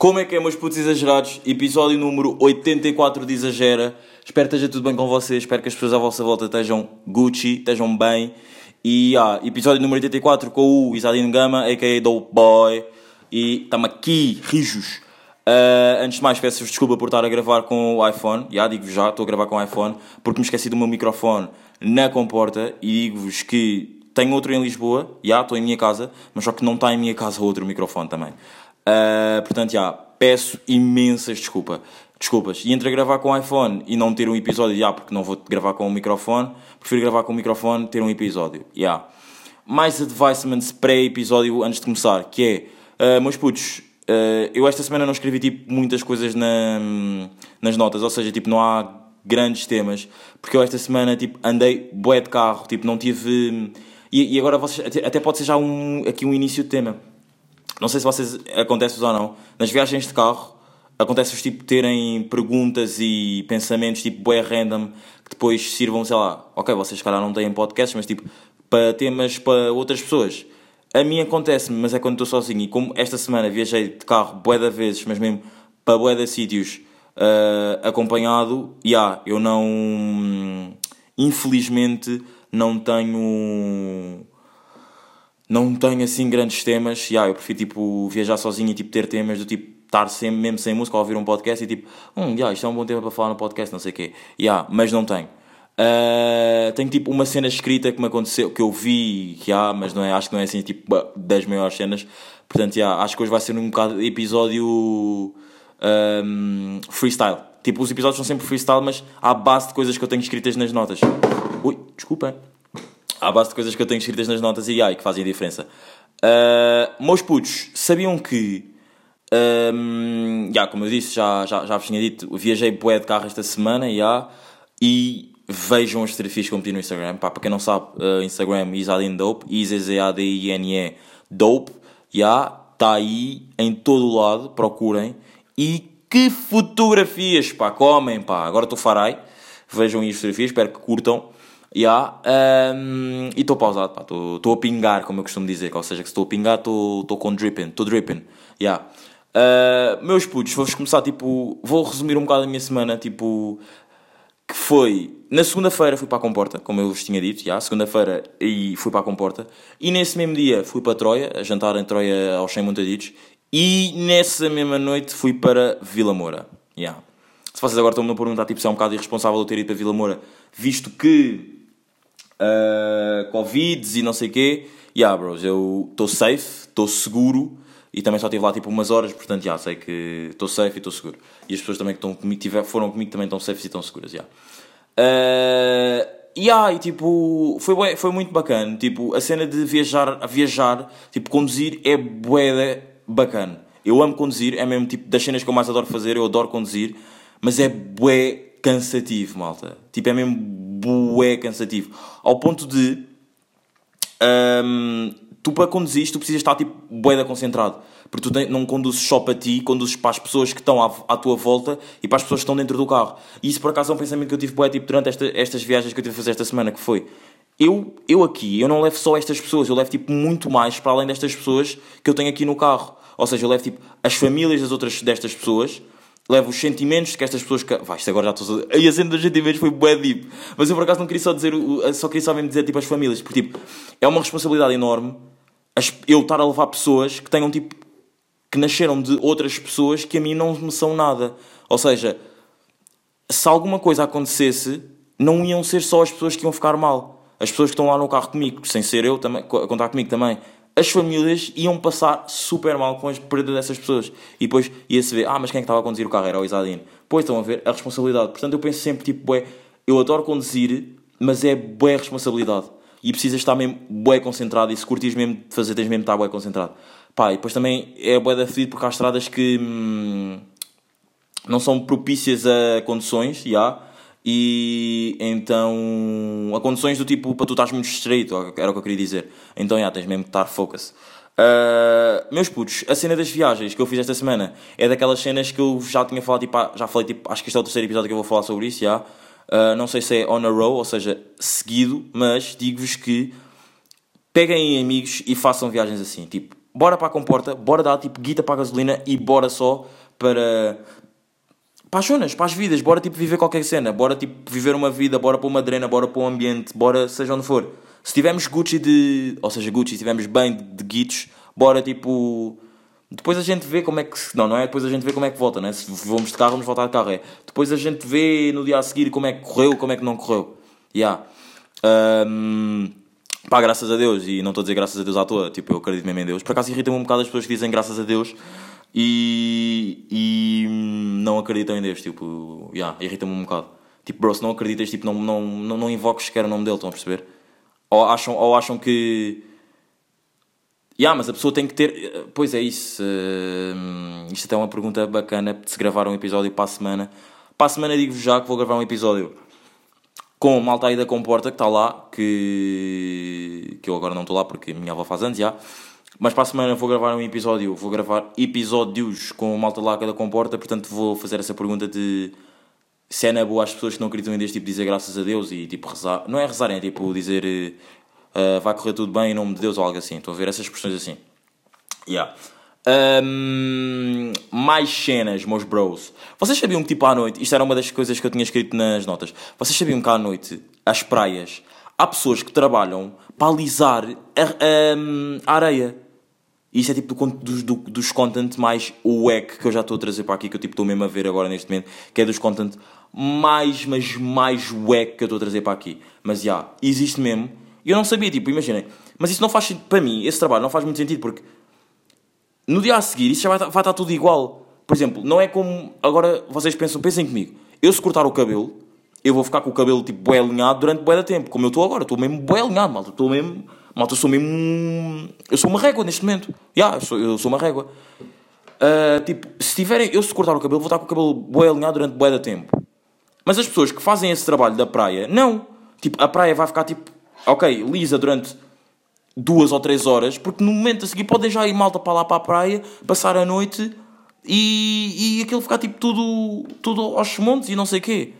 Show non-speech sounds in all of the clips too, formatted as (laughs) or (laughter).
Como é que é, meus putos exagerados? Episódio número 84 de Exagera. Espero que esteja tudo bem com vocês. Espero que as pessoas à vossa volta estejam Gucci, estejam bem. E ah, episódio número 84 com o Isadine Gama, a.k.a. Dope Boy. E estamos aqui, rijos. Uh, antes de mais, peço-vos desculpa por estar a gravar com o iPhone. Já digo-vos já, estou a gravar com o iPhone, porque me esqueci do meu microfone na comporta. E digo-vos que tenho outro em Lisboa, já estou em minha casa, mas só que não está em minha casa outro microfone também. Uh, portanto, já, peço imensas desculpa. desculpas. E entre gravar com o iPhone e não ter um episódio, já, porque não vou gravar com o microfone, prefiro gravar com o microfone ter um episódio. Já. Mais advisements pré-episódio antes de começar, que é, uh, meus putos, uh, eu esta semana não escrevi tipo muitas coisas na, nas notas, ou seja, tipo, não há grandes temas, porque eu esta semana tipo, andei bué de carro, tipo, não tive. E, e agora vocês, até, até pode ser já um, aqui um início de tema não sei se vocês acontece ou não. Nas viagens de carro, acontece-vos tipo terem perguntas e pensamentos tipo bué random que depois sirvam, sei lá, ok, vocês calhar não têm podcasts, mas tipo para temas para outras pessoas. A mim acontece-me, mas é quando estou sozinho. E como esta semana viajei de carro bué de vezes, mas mesmo para bué de sítios uh, acompanhado, e yeah, eu não. Infelizmente, não tenho não tenho assim grandes temas. Yeah, eu prefiro tipo, viajar sozinho e tipo, ter temas do tipo estar sempre, mesmo sem música ou ouvir um podcast e tipo, hum, yeah, isto é um bom tema para falar no podcast, não sei o quê. Yeah, mas não tenho. Uh, tenho tipo uma cena escrita que me aconteceu, que eu vi, que há, mas não é, acho que não é assim tipo das maiores cenas. Portanto, yeah, acho que hoje vai ser um bocado episódio um, freestyle. Tipo, os episódios são sempre freestyle, mas à base de coisas que eu tenho escritas nas notas. Ui, desculpem à base de coisas que eu tenho escritas nas notas e ai, que fazem a diferença. Uh, meus putos, sabiam que, um, yeah, como eu disse, já, já, já vos tinha dito, viajei bué de carro esta semana yeah, e vejam as fotografias que eu meti no Instagram. Pá, para quem não sabe, uh, Instagram Isadine Dope, I-Z-Z-A-D-I-N-E Dope, yeah, está aí em todo o lado, procurem. E que fotografias, pá, comem, pá. Agora estou farai, vejam aí as fotografias, espero que curtam. Yeah, um, e estou pausado, estou a pingar, como eu costumo dizer, ou seja, que se estou a pingar, estou com dripping, estou dripping. Yeah. Uh, meus putos, vou-vos começar, tipo, vou resumir um bocado a minha semana, tipo, que foi, na segunda-feira fui para a Comporta, como eu vos tinha dito, yeah, segunda-feira e fui para a Comporta, e nesse mesmo dia fui para Troia, a jantar em Troia aos 100 montaditos, e nessa mesma noite fui para Vila Moura, yeah. Se vocês agora estão-me a perguntar, tipo, se é um bocado irresponsável eu ter ido para Vila Moura, visto que uh, Covids e não sei o quê. Yeah, bros, eu estou safe, estou seguro e também só estive lá tipo umas horas, portanto, já yeah, sei que estou safe e estou seguro. E as pessoas também que estão comigo, tiver, foram comigo também estão safe e estão seguras, já. Yeah. Uh, yeah, e tipo, foi, foi muito bacana. Tipo, a cena de viajar, a viajar, tipo, conduzir é bué bacana. Eu amo conduzir, é mesmo tipo das cenas que eu mais adoro fazer, eu adoro conduzir, mas é bué cansativo, malta. Tipo, é mesmo bué cansativo. Ao ponto de. Um, tu para conduzir, tu precisas estar tipo bué da concentrado. Porque tu não conduzes só para ti, conduzes para as pessoas que estão à, à, tua volta e para as pessoas que estão dentro do carro. E isso por acaso é um pensamento que eu tive bué tipo, durante esta, estas viagens que eu tive a fazer esta semana, que foi... Eu, eu aqui, eu não levo só estas pessoas, eu levo tipo muito mais para além destas pessoas que eu tenho aqui no carro. Ou seja, eu levo tipo as famílias das outras destas pessoas, levo os sentimentos que estas pessoas. Vai, isto agora já estou. Aí a cena dos sentimentos foi bué deep. Mas eu por acaso não queria só dizer. Só queria só mesmo dizer tipo as famílias. Porque tipo, é uma responsabilidade enorme eu estar a levar pessoas que tenham tipo. que nasceram de outras pessoas que a mim não me são nada. Ou seja, se alguma coisa acontecesse, não iam ser só as pessoas que iam ficar mal. As pessoas que estão lá no carro comigo, sem ser eu também, a contar comigo também as famílias iam passar super mal com a perda dessas pessoas. E depois ia-se ver, ah, mas quem é que estava a conduzir o carro? Era o Isadine. Pois estão a ver a responsabilidade. Portanto, eu penso sempre, tipo, bué, eu adoro conduzir, mas é bué responsabilidade. E precisas estar mesmo bué concentrado. E se curtis mesmo de fazer, tens mesmo de estar bué concentrado. Pá, e depois também é bué da fedido porque há estradas que hum, não são propícias a conduções, já. Yeah, e então, a condições do tipo para tu estás muito estreito, era o que eu queria dizer. Então, já, tens mesmo que estar focus. Uh, meus putos, a cena das viagens que eu fiz esta semana é daquelas cenas que eu já tinha falado, tipo, já falei, tipo, acho que este é o terceiro episódio que eu vou falar sobre isso, já. Uh, não sei se é on a row, ou seja, seguido, mas digo-vos que peguem amigos e façam viagens assim, tipo, bora para a comporta, bora dar tipo guita para a gasolina e bora só para. Para as para as vidas, bora tipo viver qualquer cena, bora tipo viver uma vida, bora para uma drena, bora para um ambiente, bora seja onde for. Se tivermos Gucci de. Ou seja, Gucci, se tivermos bem de, de guitos, bora tipo. Depois a gente vê como é que. Não, não é depois a gente vê como é que volta, né? Se vamos de carro, vamos voltar de carro. É. Depois a gente vê no dia a seguir como é que correu, como é que não correu. Yeah. Um, pá, graças a Deus. E não estou a dizer graças a Deus à toa. Tipo, eu acredito mesmo em Deus. Por acaso irrita-me um bocado as pessoas que dizem graças a Deus e, e não acreditam em Deus. Tipo, yeah, irrita-me um bocado. Tipo, bro, se não acreditas, tipo, não, não, não, não invoques sequer o nome dele, estão a perceber? Ou acham, ou acham que Yeah, mas a pessoa tem que ter. Pois é, isso. Uh, isto até é uma pergunta bacana de se gravar um episódio para a semana. Para a semana digo-vos já que vou gravar um episódio com malta aí da Comporta que está lá, que, que eu agora não estou lá porque a minha avó faz anos já. Mas para a semana vou gravar um episódio, vou gravar episódios com malta lá da Comporta, portanto vou fazer essa pergunta de se é na boa as pessoas que não acreditam em Deus, tipo, dizer graças a Deus e tipo rezar. Não é rezar, é tipo dizer uh, vai correr tudo bem em nome de Deus ou algo assim. Estou a ver essas expressões assim. Yeah. Um, mais cenas, meus bros. Vocês sabiam que, tipo, à noite, isto era uma das coisas que eu tinha escrito nas notas. Vocês sabiam que à noite, as praias, há pessoas que trabalham para alisar a, a, a areia. Isso é tipo do, dos, do, dos content mais wack que eu já estou a trazer para aqui, que eu tipo estou mesmo a ver agora neste momento, que é dos content mais, mas mais wack que eu estou a trazer para aqui. Mas já, yeah, existe mesmo. E eu não sabia, tipo, imaginem. Mas isso não faz para mim, esse trabalho não faz muito sentido, porque no dia a seguir isso já vai, vai estar tudo igual. Por exemplo, não é como, agora vocês pensam, pensem comigo, eu se cortar o cabelo, eu vou ficar com o cabelo tipo bué alinhado durante bué de tempo, como eu estou agora, estou mesmo bué alinhado, malta, estou mesmo, malta, eu sou mesmo, eu sou uma régua neste momento, já, yeah, eu, sou, eu sou uma régua. Uh, tipo, se tiverem, eu se cortar o cabelo, vou estar com o cabelo bué alinhado durante bué de tempo. Mas as pessoas que fazem esse trabalho da praia, não. Tipo, a praia vai ficar tipo ok, lisa durante duas ou três horas, porque no momento a seguir podem já ir malta para lá para a praia, passar a noite e, e aquilo ficar tipo tudo, tudo aos montes e não sei o quê.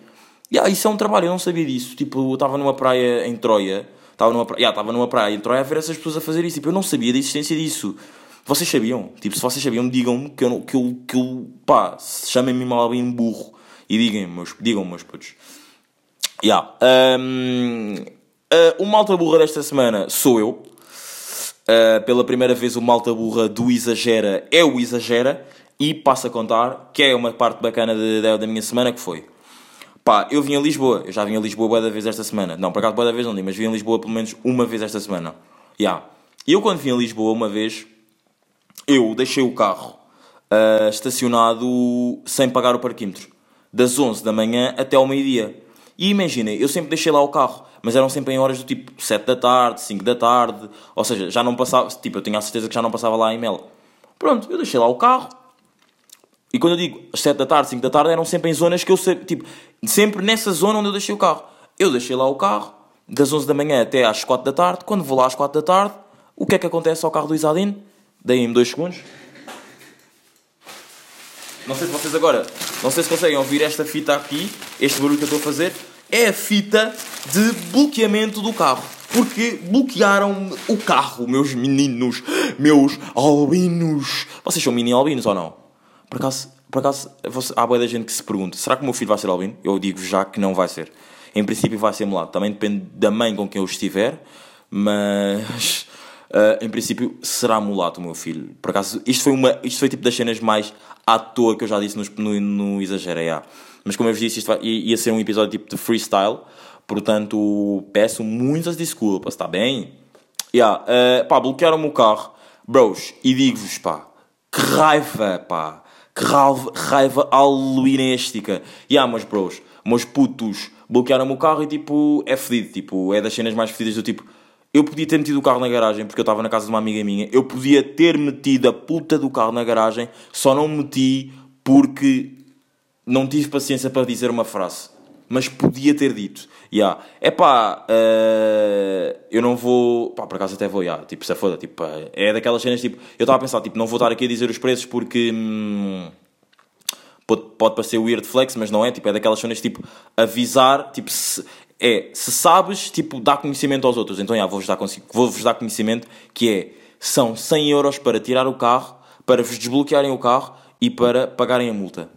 Yeah, isso é um trabalho, eu não sabia disso. Tipo, eu estava numa praia em Troia, estava numa, yeah, estava numa praia em Troia a ver essas pessoas a fazer isso. Tipo, eu não sabia da existência disso. Vocês sabiam? Tipo, se vocês sabiam, digam-me que eu, que eu, que eu pá, chamem-me mal bem burro e digam-me, meus, digam meus putos. Yeah. Um, Uh, o malta burra desta semana sou eu. Uh, pela primeira vez, o malta burra do Exagera é o Exagera. E passo a contar, que é uma parte bacana da minha semana, que foi... Pá, eu vim a Lisboa. Eu já vim a Lisboa boa da vez esta semana. Não, por acaso boa da vez não li, mas vim a Lisboa pelo menos uma vez esta semana. Já. Yeah. Eu quando vim a Lisboa uma vez, eu deixei o carro uh, estacionado sem pagar o parquímetro. Das 11 da manhã até ao meio-dia. E imaginem, eu sempre deixei lá o carro mas eram sempre em horas do tipo 7 da tarde, 5 da tarde, ou seja, já não passava, tipo, eu tinha a certeza que já não passava lá a e-mail. Pronto, eu deixei lá o carro, e quando eu digo 7 da tarde, 5 da tarde, eram sempre em zonas que eu sei, tipo, sempre nessa zona onde eu deixei o carro. Eu deixei lá o carro, das 11 da manhã até às 4 da tarde, quando vou lá às 4 da tarde, o que é que acontece ao carro do Isadine? Deem-me 2 segundos. Não sei se vocês agora, não sei se conseguem ouvir esta fita aqui, este barulho que eu estou a fazer, é a fita de bloqueamento do carro. Porque bloquearam o carro, meus meninos, meus albinos. Vocês são mini albinos ou não? Por acaso, por acaso há boa da gente que se pergunta: será que o meu filho vai ser albino? Eu digo já que não vai ser. Em princípio vai ser mulato. Também depende da mãe com quem eu estiver, mas uh, (laughs) em princípio será mulato o meu filho. Por acaso, isto foi, uma, isto foi tipo das cenas mais à toa que eu já disse no, no, Exagero. Yeah. Mas como eu vos disse, isto vai, ia ser um episódio tipo de freestyle. Portanto, peço muitas desculpas, está bem? Yeah, uh, pá, bloquearam-me o carro. Bros, e digo-vos, pá, que raiva, pá. Que raiva, raiva halloweenística. Yeah, mas bros, meus putos, bloquearam-me o carro e tipo, é fedido. Tipo, é das cenas mais fedidas do tipo... Eu podia ter metido o carro na garagem porque eu estava na casa de uma amiga minha. Eu podia ter metido a puta do carro na garagem, só não meti porque não tive paciência para dizer uma frase. Mas podia ter dito. Yeah. É pá, uh, eu não vou. Pá, por acaso até vou, yeah, tipo, se foda. Tipo, é daquelas cenas tipo. Eu estava a pensar, tipo, não vou estar aqui a dizer os preços porque. Hum, pode, pode parecer weird flex, mas não é. Tipo, é daquelas cenas tipo. Avisar, tipo, se, é, se sabes, tipo, dá conhecimento aos outros. Então, yeah, vou-vos dar, vou dar conhecimento que é são 100 euros para tirar o carro, para vos desbloquearem o carro e para pagarem a multa.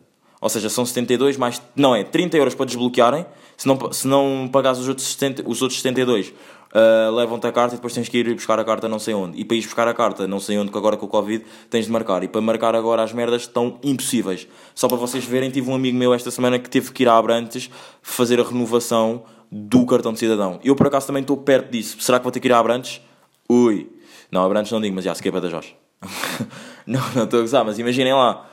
Ou seja, são 72 mais. Não, é 30 euros para desbloquearem. Se não, se não pagares os outros, 70, os outros 72, uh, levam-te a carta e depois tens que ir buscar a carta não sei onde. E para ir buscar a carta não sei onde, que agora com o Covid tens de marcar. E para marcar agora as merdas estão impossíveis. Só para vocês verem, tive um amigo meu esta semana que teve que ir a Abrantes fazer a renovação do cartão de cidadão. Eu por acaso também estou perto disso. Será que vou ter que ir a Abrantes? Ui. Não, Abrantes não digo, mas já, se queima da Jorge. (laughs) não, não estou a gozar, mas imaginem lá.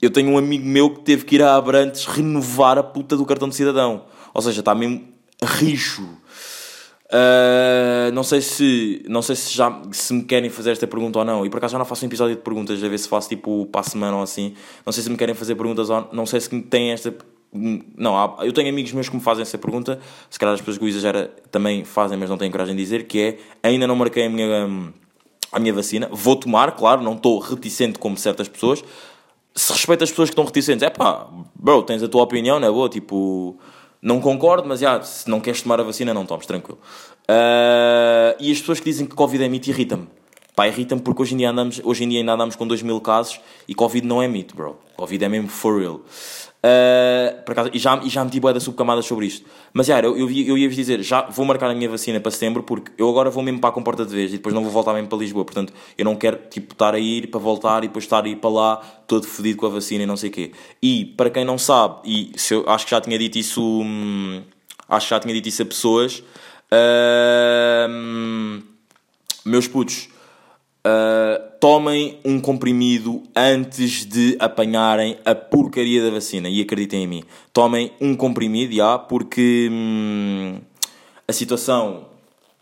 Eu tenho um amigo meu que teve que ir a Abrantes renovar a puta do cartão de cidadão. Ou seja, está mesmo rijo. Uh, não sei se não sei se já se me querem fazer esta pergunta ou não. E por acaso já não faço um episódio de perguntas, a ver se faço tipo para a semana ou assim. Não sei se me querem fazer perguntas ou não sei se têm esta. Não, há, eu tenho amigos meus que me fazem essa pergunta. Se calhar as pessoas que o exagera também fazem, mas não têm coragem de dizer. Que é ainda não marquei a minha, a minha vacina. Vou tomar, claro, não estou reticente como certas pessoas. Se respeito as pessoas que estão reticentes, é pá, bro, tens a tua opinião, não é boa? Tipo não concordo, mas já, se não queres tomar a vacina, não tomes, tranquilo. Uh, e as pessoas que dizem que Covid é mito irritam-me. Pá, irritam-me porque hoje em, dia andamos, hoje em dia ainda andamos com 2 mil casos e Covid não é mito, bro. Covid é mesmo for real. Uh, por acaso, e, já, e já meti boia da subcamada sobre isto. Mas já, eu, eu, eu ia-vos dizer, já vou marcar a minha vacina para setembro porque eu agora vou mesmo para a comporta de vez e depois não vou voltar mesmo para Lisboa. Portanto, eu não quero tipo, estar a ir para voltar e depois estar a ir para lá todo fodido com a vacina e não sei o quê. E para quem não sabe, e se eu, acho que já tinha dito isso, hum, acho que já tinha dito isso a pessoas, uh, meus putos Uh, tomem um comprimido antes de apanharem a porcaria da vacina. E acreditem em mim. Tomem um comprimido, já, porque hum, a situação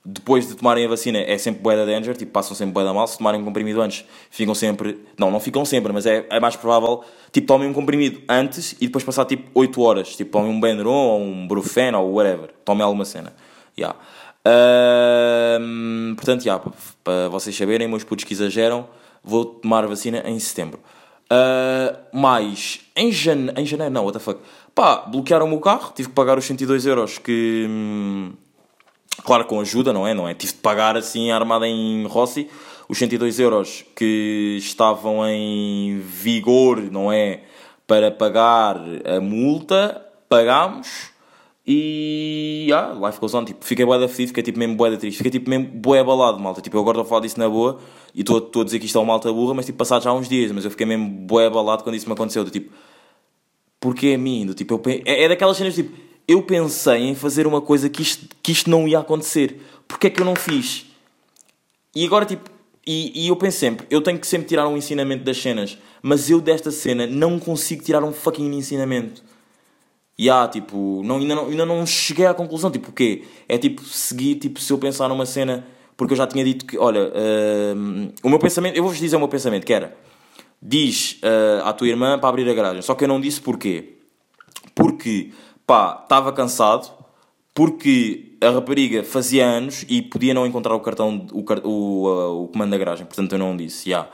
depois de tomarem a vacina é sempre bué da danger, tipo, passam sempre bué da mal. Se tomarem um comprimido antes, ficam sempre... Não, não ficam sempre, mas é, é mais provável, tipo, tomem um comprimido antes e depois passar, tipo, 8 horas. Tipo, tomem um Benuron ou um Brufen ou whatever. Tomem alguma cena. Yeah. Portanto, já, para vocês saberem, meus putos que exageram, vou tomar vacina em setembro. Uh, mas em, jane em janeiro, não, what the fuck. Pá, bloquearam o carro, tive que pagar os 102 euros que. Hum, claro, com ajuda, não é? Não é? Tive de pagar assim, armada em Rossi, os 102 euros que estavam em vigor, não é? Para pagar a multa, pagámos e yeah, life goes on. Tipo, fiquei bué da fedido, fiquei tipo mesmo bué da triste, fiquei tipo mesmo bué abalado, malta. Tipo, eu agora estou a falar disso na boa e estou a dizer que isto é uma malta burra, mas tipo, passados já uns dias, mas eu fiquei mesmo bué abalado quando isso me aconteceu. Do, tipo, porquê a mim? Do, tipo, eu, é, é daquelas cenas tipo, eu pensei em fazer uma coisa que isto, que isto não ia acontecer, porquê é que eu não fiz? E agora, tipo, e, e eu penso sempre, eu tenho que sempre tirar um ensinamento das cenas, mas eu desta cena não consigo tirar um fucking ensinamento. E yeah, tipo, não, ainda, não, ainda não cheguei à conclusão. Tipo, o quê? É tipo, seguir, tipo, se eu pensar numa cena. Porque eu já tinha dito que, olha, uh, o meu pensamento, eu vou-vos dizer o meu pensamento, que era, diz uh, à tua irmã para abrir a garagem. Só que eu não disse porquê. Porque, pá, estava cansado, porque a rapariga fazia anos e podia não encontrar o cartão, o, o, uh, o comando da garagem. Portanto, eu não disse, já. Yeah.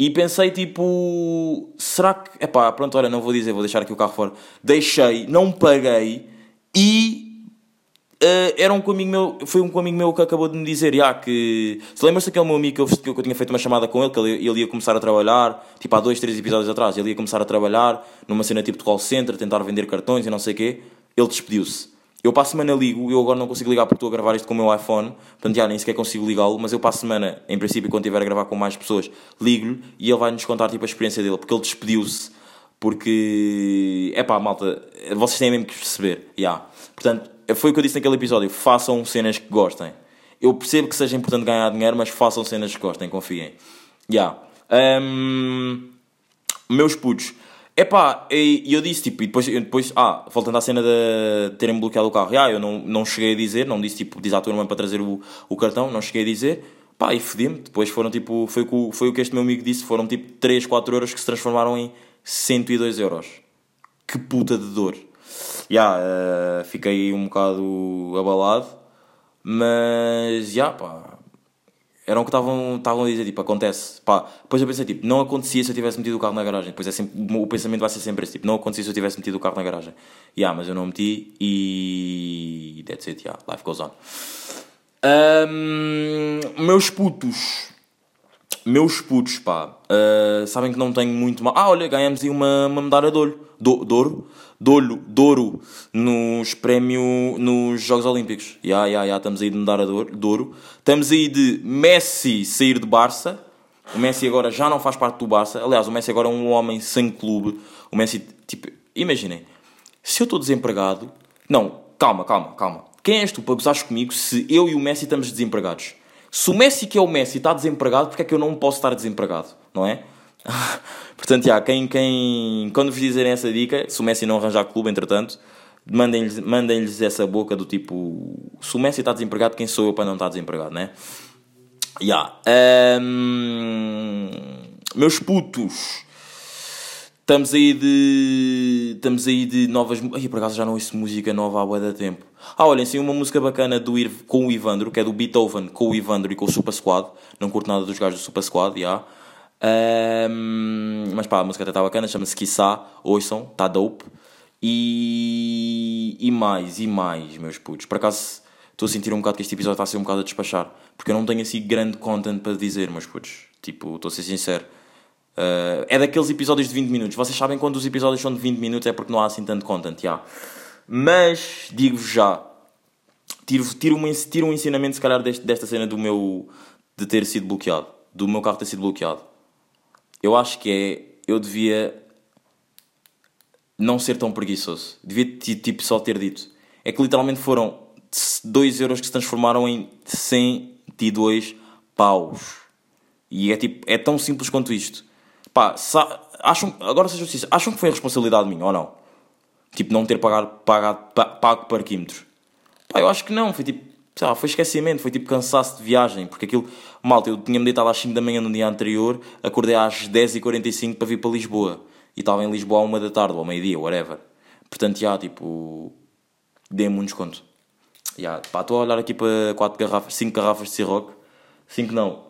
E pensei tipo, será que. Epá, pronto, olha, não vou dizer, vou deixar aqui o carro fora. Deixei, não paguei e. Uh, era um amigo meu, foi um amigo meu que acabou de me dizer, já, que. Se lembras daquele meu amigo que eu, que eu tinha feito uma chamada com ele, que ele, ele ia começar a trabalhar, tipo há dois, três episódios atrás, ele ia começar a trabalhar numa cena tipo de call center, tentar vender cartões e não sei o quê. Ele despediu-se. Eu para a semana ligo, eu agora não consigo ligar porque estou a gravar isto com o meu iPhone, portanto já nem sequer consigo ligá-lo, mas eu para a semana, em princípio, quando estiver a gravar com mais pessoas, ligo-lhe e ele vai-nos contar tipo, a experiência dele, porque ele despediu-se, porque, é pá, malta, vocês têm mesmo que perceber, já. Yeah. Portanto, foi o que eu disse naquele episódio, façam cenas que gostem. Eu percebo que seja importante ganhar dinheiro, mas façam cenas que gostem, confiem. Já. Yeah. Um, meus putos, Epá, e eu disse, tipo, e depois, depois ah, voltando à cena de terem bloqueado o carro, ah, eu não, não cheguei a dizer, não disse, tipo, diz à tua irmã para trazer o, o cartão, não cheguei a dizer, pá, e fodi-me, depois foram, tipo, foi, o, foi o que este meu amigo disse, foram, tipo, 3, 4 euros que se transformaram em 102 euros. Que puta de dor. Já, yeah, uh, fiquei um bocado abalado, mas, já, yeah, pá, era o que estavam, a dizer, tipo, acontece. Pá, depois eu pensei, tipo, não acontecia se eu tivesse metido o carro na garagem. Depois é sempre, o pensamento vai ser sempre esse, tipo, não acontecia se eu tivesse metido o carro na garagem. Yeah, mas eu não meti e... That's it, yeah, life goes on. Um, meus putos. meus putos, pá, uh, sabem que não tenho muito mal. Ah, olha, ganhamos aí uma, uma medalha de ouro. Do, de ouro? Douro, Douro nos prémios nos Jogos Olímpicos. Já, yeah, yeah, estamos aí de medalha de ouro. Estamos aí de Messi sair de Barça. O Messi agora já não faz parte do Barça. Aliás, o Messi agora é um homem sem clube. O Messi, tipo, imaginem, se eu estou desempregado. Não, calma, calma, calma. Quem és tu para gozares comigo se eu e o Messi estamos desempregados? Se o Messi, que é o Messi, está desempregado, porque é que eu não posso estar desempregado? Não é? (laughs) Portanto, já, quem, quem, quando vos dizerem essa dica, se o Messi não arranjar clube, entretanto, mandem-lhes mandem essa boca do tipo: se o Messi está desempregado, quem sou eu para não estar desempregado, né? Já. Um, meus putos. Estamos aí de. Estamos aí de novas. Ai, por acaso já não ouço música nova há bué da tempo. Ah, olhem, sim, uma música bacana do Ir... com o Ivandro, que é do Beethoven com o Ivandro e com o Super Squad. Não curto nada dos gajos do Super Squad, já. Um, mas pá, a música até está bacana, chama-se Kissá, ouçam, está dope. E, e mais, e mais, meus putos. Por acaso estou a sentir um bocado que este episódio está a ser um bocado a despachar, porque eu não tenho assim grande content para dizer, meus putos. Tipo, estou a ser sincero. Uh, é daqueles episódios de 20 minutos. Vocês sabem quando os episódios são de 20 minutos é porque não há assim tanto content, já. Mas, digo-vos já, tiro, tiro, um, tiro um ensinamento, se calhar, deste, desta cena do meu. de ter sido bloqueado. Do meu carro ter sido bloqueado eu acho que é. Eu devia não ser tão preguiçoso. Devia tipo só ter dito. É que literalmente foram 2 euros que se transformaram em 102 paus. E é tipo, é tão simples quanto isto. Pá, acham, agora seja justiça, acham que foi a responsabilidade minha ou não? Tipo, não ter pagado, pagado, pago parquímetros. Pá, eu acho que não, foi tipo, sei lá, foi esquecimento, foi tipo cansaço de viagem, porque aquilo, malta, eu tinha-me deitado às 5 da manhã no dia anterior, acordei às 10h45 para vir para Lisboa, e estava em Lisboa à 1 da tarde, ou ao meio-dia, whatever. Portanto, já, tipo, dei-me um desconto. Já, pá, estou a olhar aqui para 4 garrafas, 5 garrafas de Ciroc, 5 não,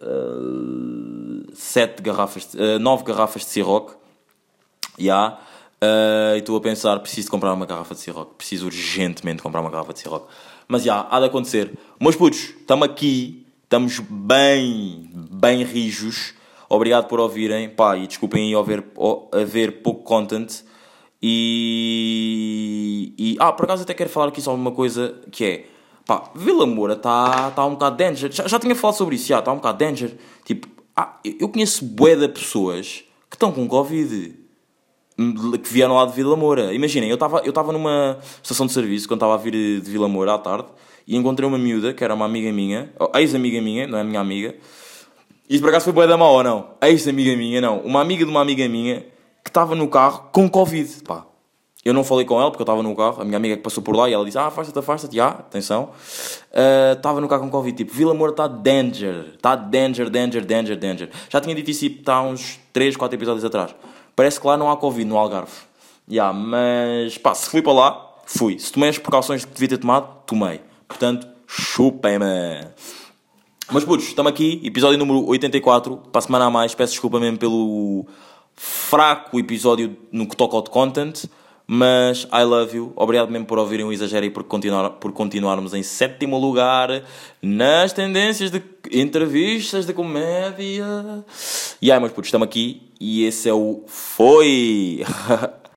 uh, 7 garrafas, uh, 9 garrafas de Ciroc, já, uh, e estou a pensar, preciso comprar uma garrafa de Ciroc, preciso urgentemente comprar uma garrafa de Ciroc. Mas já, há de acontecer. Meus putos, estamos aqui, estamos bem, bem rijos. Obrigado por ouvirem. Pá, e desculpem aí haver, haver pouco content. E, e. Ah, por acaso até quero falar aqui só uma coisa que é. Pá, Vila Moura está tá um bocado danger. Já, já tinha falado sobre isso, já, está um bocado danger. Tipo, ah, eu conheço bué de pessoas que estão com Covid que vieram lá de Vila Moura. Imaginem, eu estava eu numa estação de serviço quando estava a vir de Vila Moura à tarde e encontrei uma miúda que era uma amiga minha, ex-amiga minha, não é minha amiga. Isto por acaso foi boa da mal ou não? Ex-amiga minha, não. Uma amiga de uma amiga minha que estava no carro com Covid. Pá. Eu não falei com ela porque eu estava no carro, a minha amiga que passou por lá e ela disse: Ah, afasta-te, afasta-te, já, atenção. Uh, estava no carro com Covid, tipo, Vila Moura está danger, está danger, danger, danger, danger. Já tinha dito isso está uns 3, 4 episódios atrás. Parece que lá não há Covid no Algarve. Yeah, mas pá, se fui para lá, fui. Se tomei as precauções que devia ter tomado, tomei. Portanto, chupem-me. Mas putos, estamos aqui, episódio número 84. Para a semana a mais, peço desculpa mesmo pelo fraco episódio no que toca ao content. Mas I love you. Obrigado mesmo por ouvirem o exagero e por, continuar, por continuarmos em sétimo lugar nas tendências de entrevistas de comédia. E aí, meus putos, estamos aqui e esse é o Foi! (laughs)